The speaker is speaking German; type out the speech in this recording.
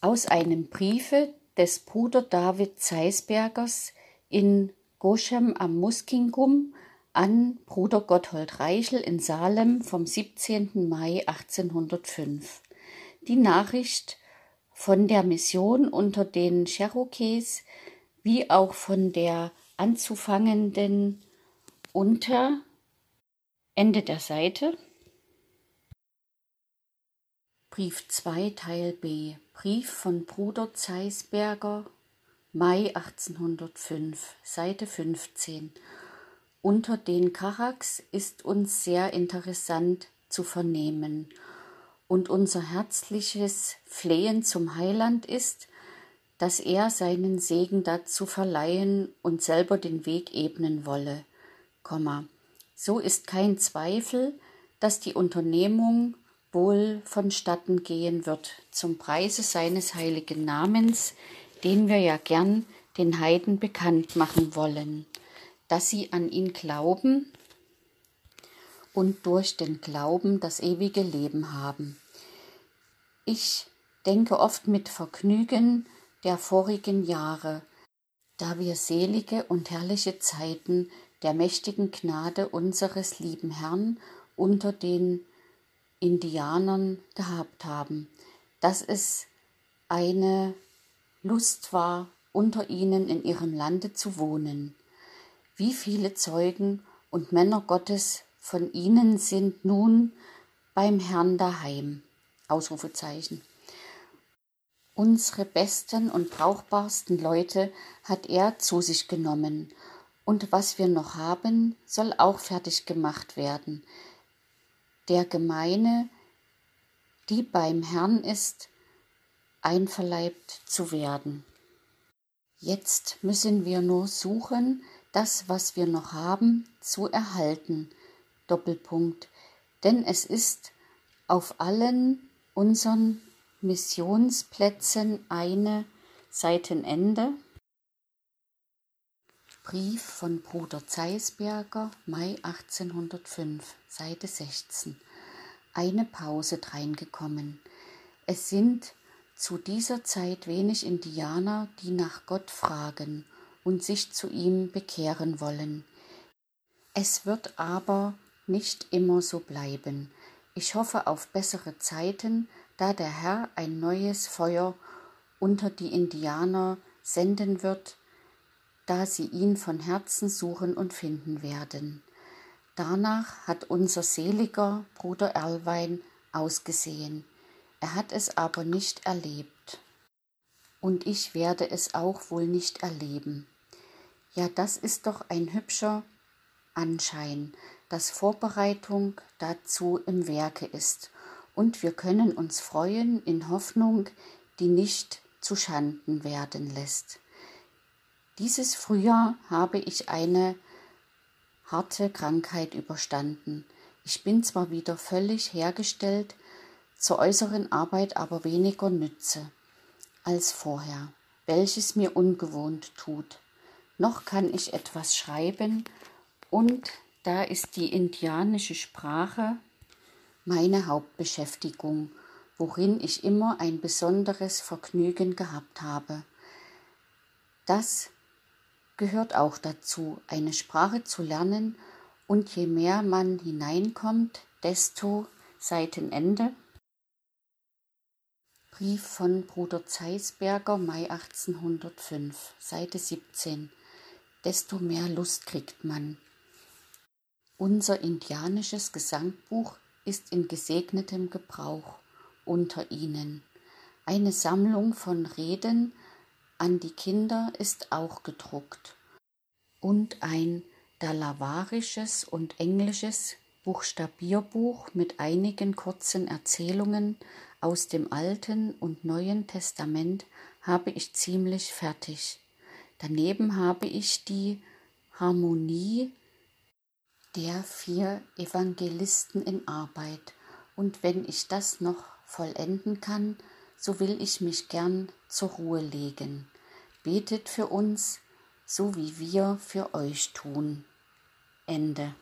aus einem Briefe des Bruder David Zeisbergers in Goschem am Muskingum an Bruder Gotthold Reichel in Salem vom 17. Mai 1805. Die Nachricht von der Mission unter den Cherokees wie auch von der anzufangenden unter Ende der Seite. Brief 2 Teil B. Brief von Bruder Zeisberger Mai 1805 Seite 15 Unter den Karaks ist uns sehr interessant zu vernehmen. Und unser herzliches Flehen zum Heiland ist, dass er seinen Segen dazu verleihen und selber den Weg ebnen wolle. So ist kein Zweifel, dass die Unternehmung wohl vonstatten gehen wird, zum Preise seines heiligen Namens, den wir ja gern den Heiden bekannt machen wollen, dass sie an ihn glauben und durch den Glauben das ewige Leben haben. Ich denke oft mit Vergnügen der vorigen Jahre, da wir selige und herrliche Zeiten der mächtigen Gnade unseres lieben Herrn unter den Indianern gehabt haben, dass es eine Lust war, unter ihnen in ihrem Lande zu wohnen. Wie viele Zeugen und Männer Gottes von ihnen sind nun beim Herrn daheim. Ausrufezeichen. Unsere besten und brauchbarsten Leute hat er zu sich genommen, und was wir noch haben, soll auch fertig gemacht werden, der Gemeine, die beim Herrn ist, einverleibt zu werden. Jetzt müssen wir nur suchen, das, was wir noch haben, zu erhalten. Doppelpunkt. Denn es ist auf allen unseren Missionsplätzen eine Seitenende. Brief von Bruder Zeisberger, Mai 1805, Seite 16. Eine Pause dreingekommen. Es sind zu dieser Zeit wenig Indianer, die nach Gott fragen und sich zu ihm bekehren wollen. Es wird aber nicht immer so bleiben. Ich hoffe auf bessere Zeiten, da der Herr ein neues Feuer unter die Indianer senden wird, da sie ihn von Herzen suchen und finden werden. Danach hat unser seliger Bruder Erlwein ausgesehen. Er hat es aber nicht erlebt. Und ich werde es auch wohl nicht erleben. Ja, das ist doch ein hübscher Anschein, dass Vorbereitung dazu im Werke ist. Und wir können uns freuen in Hoffnung, die nicht zu Schanden werden lässt. Dieses Frühjahr habe ich eine harte Krankheit überstanden. Ich bin zwar wieder völlig hergestellt, zur äußeren Arbeit aber weniger nütze als vorher, welches mir ungewohnt tut. Noch kann ich etwas schreiben und da ist die indianische Sprache meine Hauptbeschäftigung, worin ich immer ein besonderes Vergnügen gehabt habe. Das gehört auch dazu, eine Sprache zu lernen und je mehr man hineinkommt, desto Seitenende. Brief von Bruder Zeisberger, Mai 1805, Seite 17. Desto mehr Lust kriegt man. Unser indianisches Gesangbuch ist in gesegnetem Gebrauch unter ihnen. Eine Sammlung von Reden an die Kinder ist auch gedruckt und ein dalavarisches und englisches Buchstabierbuch mit einigen kurzen Erzählungen aus dem Alten und Neuen Testament habe ich ziemlich fertig. Daneben habe ich die Harmonie der vier Evangelisten in Arbeit, und wenn ich das noch vollenden kann, so will ich mich gern zur Ruhe legen. Betet für uns, so wie wir für euch tun. Ende.